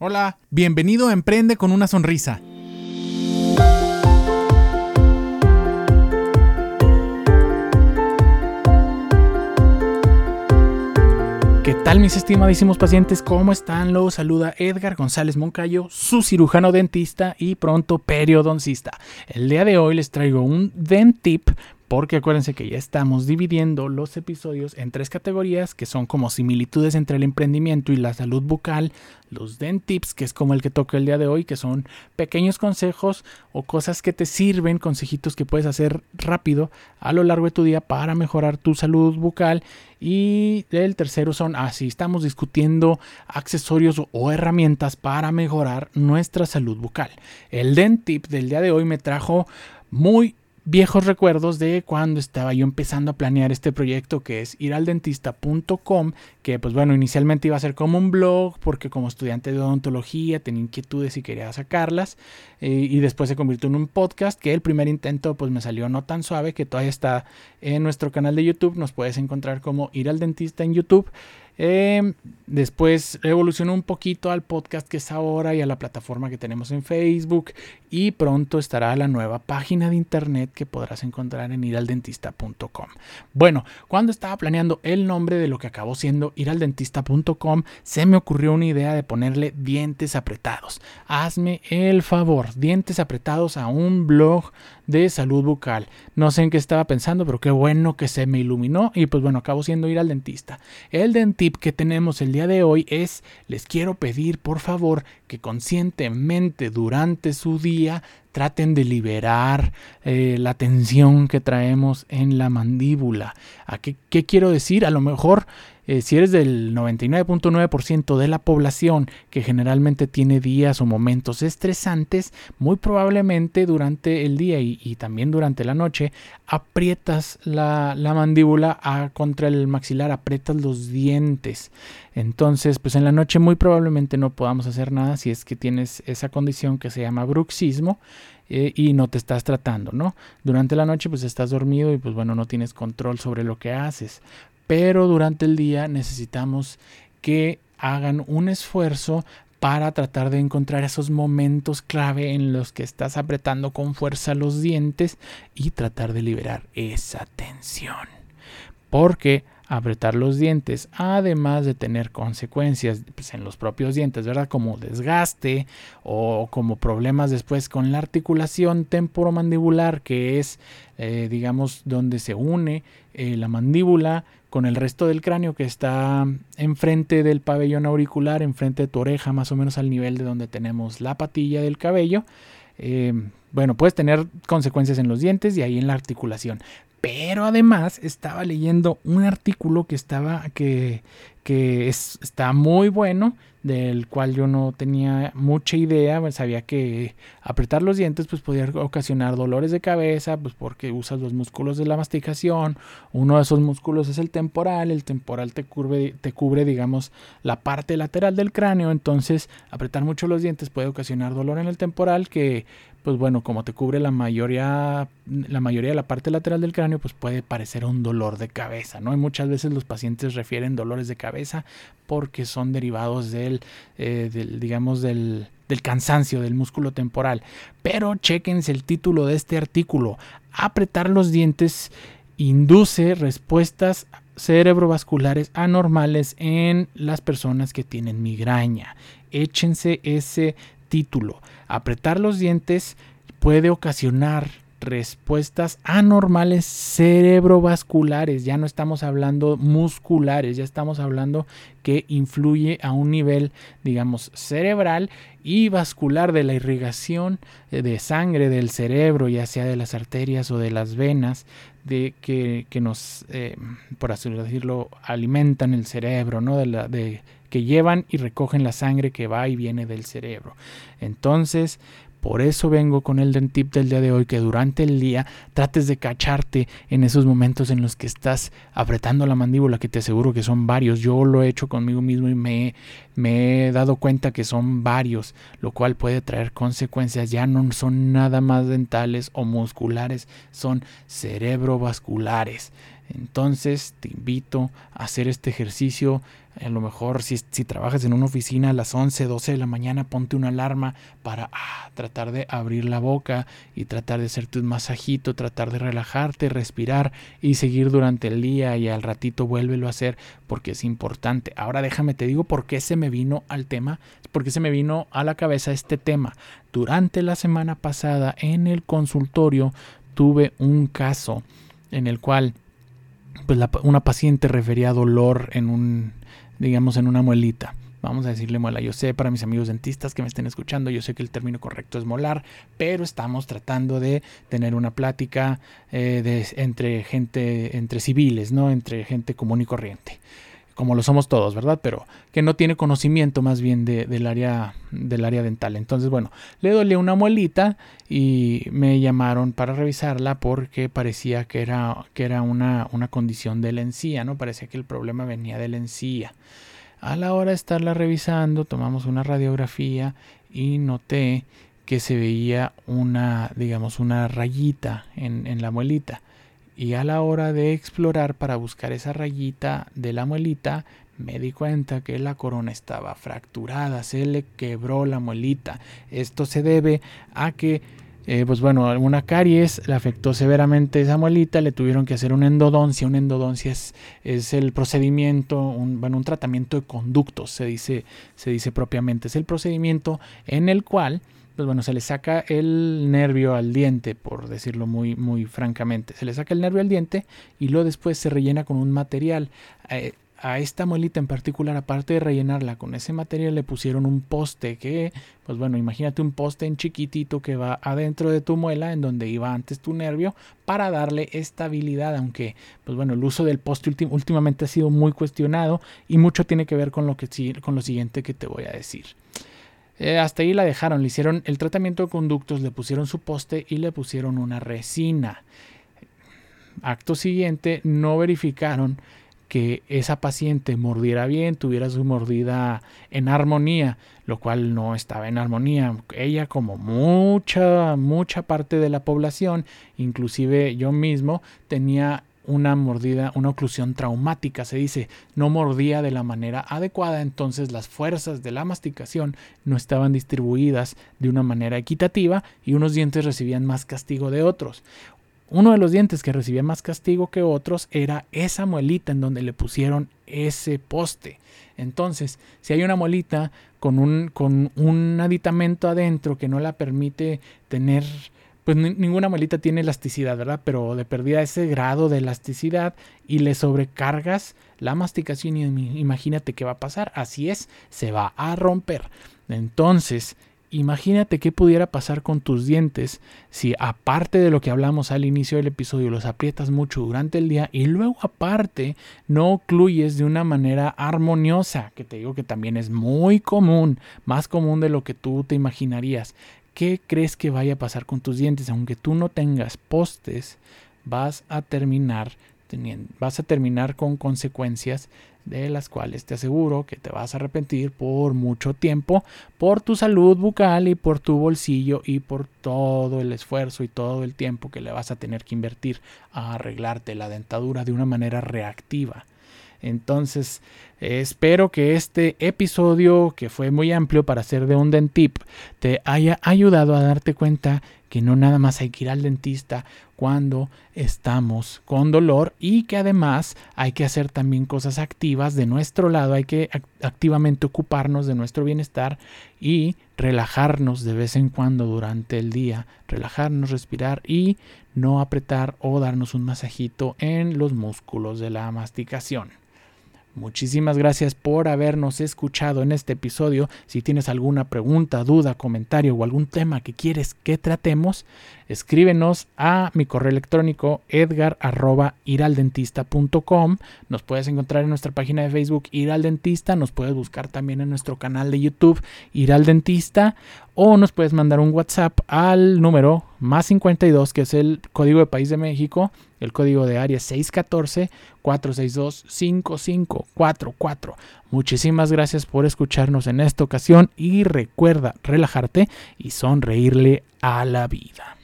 Hola, bienvenido a Emprende con una sonrisa. ¿Qué tal mis estimadísimos pacientes? ¿Cómo están? Los saluda Edgar González Moncayo, su cirujano dentista y pronto periodoncista. El día de hoy les traigo un dentip porque acuérdense que ya estamos dividiendo los episodios en tres categorías que son como similitudes entre el emprendimiento y la salud bucal, los Dent Tips, que es como el que toca el día de hoy, que son pequeños consejos o cosas que te sirven, consejitos que puedes hacer rápido a lo largo de tu día para mejorar tu salud bucal. Y el tercero son, así ah, estamos discutiendo accesorios o herramientas para mejorar nuestra salud bucal. El Dent Tip del día de hoy me trajo muy viejos recuerdos de cuando estaba yo empezando a planear este proyecto que es iraldentista.com, que pues bueno, inicialmente iba a ser como un blog porque como estudiante de odontología tenía inquietudes y quería sacarlas eh, y después se convirtió en un podcast que el primer intento pues me salió no tan suave que todavía está en nuestro canal de YouTube, nos puedes encontrar como ir al dentista en YouTube. Em, después evolucionó un poquito al podcast que es ahora y a la plataforma que tenemos en Facebook. Y pronto estará la nueva página de internet que podrás encontrar en iraldentista.com. Bueno, cuando estaba planeando el nombre de lo que acabó siendo iraldentista.com, se me ocurrió una idea de ponerle dientes apretados. Hazme el favor, dientes apretados a un blog de salud bucal. No sé en qué estaba pensando, pero qué bueno que se me iluminó y pues bueno, acabo siendo ir al dentista. El que tenemos el día de hoy es, les quiero pedir por favor que conscientemente durante su día traten de liberar eh, la tensión que traemos en la mandíbula. ¿A qué, quiero decir? A lo mejor eh, si eres del 99.9% de la población que generalmente tiene días o momentos estresantes, muy probablemente durante el día y, también durante la noche aprietas la, mandíbula contra el maxilar, aprietas los dientes. Entonces, pues en la noche muy probablemente no podamos hacer nada si es que tienes esa condición que se llama bruxismo. Eh, y no te estás tratando, ¿no? Durante la noche pues estás dormido y pues bueno, no tienes control sobre lo que haces pero durante el día necesitamos que hagan un esfuerzo para tratar de encontrar esos momentos clave en los que estás apretando con fuerza los dientes y tratar de liberar esa tensión. Porque apretar los dientes, además de tener consecuencias pues, en los propios dientes, ¿verdad? Como desgaste o como problemas después con la articulación temporomandibular, que es, eh, digamos, donde se une eh, la mandíbula con el resto del cráneo que está enfrente del pabellón auricular, enfrente de tu oreja, más o menos al nivel de donde tenemos la patilla del cabello. Eh, bueno, puedes tener consecuencias en los dientes y ahí en la articulación. Pero además estaba leyendo un artículo que estaba que, que está muy bueno, del cual yo no tenía mucha idea, pues, sabía que apretar los dientes pues podía ocasionar dolores de cabeza, pues porque usas los músculos de la masticación, uno de esos músculos es el temporal, el temporal te cubre, te cubre digamos la parte lateral del cráneo, entonces apretar mucho los dientes puede ocasionar dolor en el temporal que pues bueno, como te cubre la mayoría, la mayoría de la parte lateral del cráneo, pues puede parecer un dolor de cabeza, ¿no? Y muchas veces los pacientes refieren dolores de cabeza porque son derivados del, eh, digamos, del, del cansancio del músculo temporal. Pero chequense el título de este artículo. Apretar los dientes induce respuestas cerebrovasculares anormales en las personas que tienen migraña. Échense ese título. Apretar los dientes puede ocasionar respuestas anormales cerebrovasculares. Ya no estamos hablando musculares, ya estamos hablando que influye a un nivel, digamos, cerebral y vascular de la irrigación de sangre del cerebro, ya sea de las arterias o de las venas, de que, nos, eh, por así decirlo, alimentan el cerebro, ¿no? De, la, de que llevan y recogen la sangre que va y viene del cerebro. Entonces, por eso vengo con el dentip del día de hoy, que durante el día trates de cacharte en esos momentos en los que estás apretando la mandíbula, que te aseguro que son varios. Yo lo he hecho conmigo mismo y me, me he dado cuenta que son varios, lo cual puede traer consecuencias. Ya no son nada más dentales o musculares, son cerebrovasculares. Entonces te invito a hacer este ejercicio A lo mejor si, si, trabajas en una oficina a las 11, 12 de la mañana, ponte una alarma para ah, tratar de abrir la boca y tratar de hacerte un masajito, tratar de relajarte, respirar y seguir durante el día y al ratito vuélvelo a hacer porque es importante. Ahora déjame te digo por qué se me vino al tema, porque se me vino a la cabeza este tema. Durante la semana pasada en el consultorio tuve un caso en el cual pues una paciente refería dolor en un digamos, en una muelita. Vamos a decirle muela. Yo sé para mis amigos dentistas que me estén escuchando, yo sé que el término correcto es molar, pero estamos tratando de tener una plática eh, de, entre gente, entre civiles, ¿no? Entre gente común y corriente como lo somos todos, ¿verdad? Pero que no tiene conocimiento más bien del, área, del área dental. Entonces, bueno, le dolía una muelita y me llamaron para revisarla porque parecía que era, que era una, una condición de la encía, ¿no? Parecía que el problema venía de la encía. A la hora de estarla revisando, tomamos una radiografía y noté que se veía una, digamos, una rayita en, en la muelita y a la hora de explorar para buscar esa rayita de la muelita, me di cuenta que la corona estaba fracturada, se le quebró la muelita. Esto se debe a que, eh, pues bueno, alguna caries le afectó severamente esa muelita, le tuvieron que hacer una endodoncia. Una endodoncia es, es el procedimiento, un, bueno, un tratamiento de conductos, se dice, se dice propiamente. Es el procedimiento en el cual pues bueno, se le saca el nervio al diente, por decirlo muy, muy francamente. Se le saca el nervio al diente y luego después se rellena con un material. Eh, a esta muelita en particular, aparte de rellenarla con ese material, le pusieron un poste que, pues bueno, imagínate un poste en chiquitito que va adentro de tu muela, en donde iba antes tu nervio, para darle estabilidad, aunque, pues bueno, el uso del poste últimamente ha sido muy cuestionado y mucho tiene que ver con lo, que, con lo siguiente que te voy a decir. Eh, hasta ahí la dejaron, le hicieron el tratamiento de conductos, le pusieron su poste y le pusieron una resina. Acto siguiente, no verificaron que esa paciente mordiera bien, tuviera su mordida en armonía, lo cual no estaba en armonía. Ella, como mucha, mucha parte de la población, inclusive yo mismo, tenía una mordida, una oclusión traumática, se dice, no mordía de la manera adecuada, entonces las fuerzas de la masticación no estaban distribuidas de una manera equitativa y unos dientes recibían más castigo de otros. Uno de los dientes que recibía más castigo que otros era esa muelita en donde le pusieron ese poste. Entonces, si hay una muelita con un, con un aditamento adentro que no la permite tener pues ninguna muelita tiene elasticidad, ¿verdad? Pero de perdida ese grado de elasticidad y le sobrecargas la masticación y imagínate qué va a pasar. Así es, se va a romper. Entonces, imagínate qué pudiera pasar con tus dientes si aparte de lo que hablamos al inicio del episodio los aprietas mucho durante el día y luego aparte no ocluyes de una manera armoniosa, que te digo que también es muy común, más común de lo que tú te imaginarías. ¿Qué crees que vaya a pasar con tus dientes? Aunque tú no tengas postes, vas a terminar vas a terminar con consecuencias de las cuales te aseguro que te vas a arrepentir por mucho tiempo, por tu salud bucal y por tu bolsillo y por todo el esfuerzo y todo el tiempo que le vas a tener que invertir a arreglarte la dentadura de una manera reactiva. Entonces, espero que este episodio, que fue muy amplio para ser de un dentip, te haya ayudado a darte cuenta que no nada más hay que ir al dentista cuando estamos con dolor y que además hay que hacer también cosas activas de nuestro lado, hay que activamente ocuparnos de nuestro bienestar y relajarnos de vez en cuando durante el día, relajarnos, respirar y no apretar o darnos un masajito en los músculos de la masticación. Muchísimas gracias por habernos escuchado en este episodio. Si tienes alguna pregunta, duda, comentario o algún tema que quieres que tratemos, escríbenos a mi correo electrónico edgar.iraldentista.com. Nos puedes encontrar en nuestra página de Facebook Ir al Dentista. Nos puedes buscar también en nuestro canal de YouTube Ir al Dentista. O nos puedes mandar un WhatsApp al número más 52, que es el código de país de México, el código de área 614-462-5544. Muchísimas gracias por escucharnos en esta ocasión y recuerda relajarte y sonreírle a la vida.